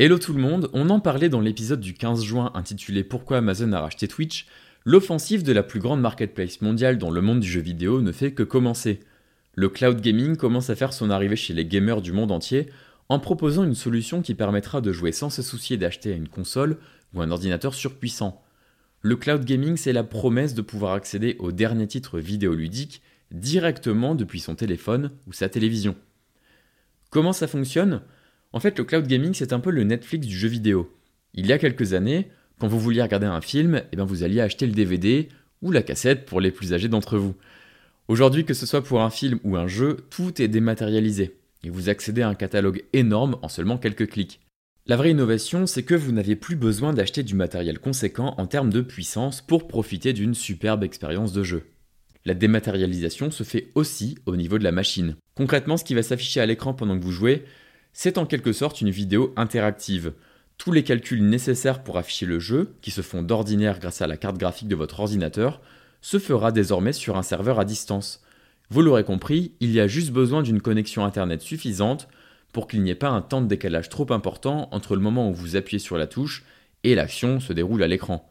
Hello tout le monde, on en parlait dans l'épisode du 15 juin intitulé Pourquoi Amazon a racheté Twitch. L'offensive de la plus grande marketplace mondiale dans le monde du jeu vidéo ne fait que commencer. Le cloud gaming commence à faire son arrivée chez les gamers du monde entier en proposant une solution qui permettra de jouer sans se soucier d'acheter une console ou un ordinateur surpuissant. Le cloud gaming, c'est la promesse de pouvoir accéder aux derniers titres vidéoludiques directement depuis son téléphone ou sa télévision. Comment ça fonctionne? En fait, le cloud gaming, c'est un peu le Netflix du jeu vidéo. Il y a quelques années, quand vous vouliez regarder un film, eh bien vous alliez acheter le DVD ou la cassette pour les plus âgés d'entre vous. Aujourd'hui, que ce soit pour un film ou un jeu, tout est dématérialisé et vous accédez à un catalogue énorme en seulement quelques clics. La vraie innovation, c'est que vous n'avez plus besoin d'acheter du matériel conséquent en termes de puissance pour profiter d'une superbe expérience de jeu. La dématérialisation se fait aussi au niveau de la machine. Concrètement, ce qui va s'afficher à l'écran pendant que vous jouez, c'est en quelque sorte une vidéo interactive. Tous les calculs nécessaires pour afficher le jeu, qui se font d'ordinaire grâce à la carte graphique de votre ordinateur, se fera désormais sur un serveur à distance. Vous l'aurez compris, il y a juste besoin d'une connexion Internet suffisante pour qu'il n'y ait pas un temps de décalage trop important entre le moment où vous appuyez sur la touche et l'action se déroule à l'écran.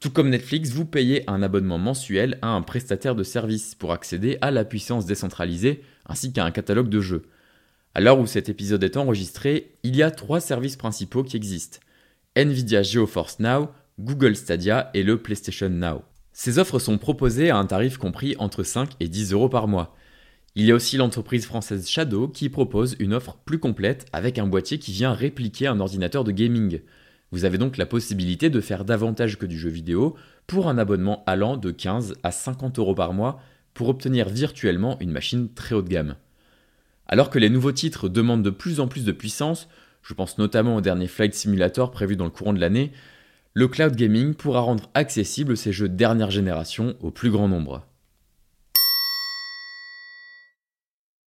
Tout comme Netflix, vous payez un abonnement mensuel à un prestataire de service pour accéder à la puissance décentralisée ainsi qu'à un catalogue de jeux. À l'heure où cet épisode est enregistré, il y a trois services principaux qui existent. Nvidia GeoForce Now, Google Stadia et le PlayStation Now. Ces offres sont proposées à un tarif compris entre 5 et 10 euros par mois. Il y a aussi l'entreprise française Shadow qui propose une offre plus complète avec un boîtier qui vient répliquer un ordinateur de gaming. Vous avez donc la possibilité de faire davantage que du jeu vidéo pour un abonnement allant de 15 à 50 euros par mois pour obtenir virtuellement une machine très haut de gamme. Alors que les nouveaux titres demandent de plus en plus de puissance, je pense notamment au dernier Flight Simulator prévu dans le courant de l'année, le cloud gaming pourra rendre accessibles ces jeux dernière génération au plus grand nombre.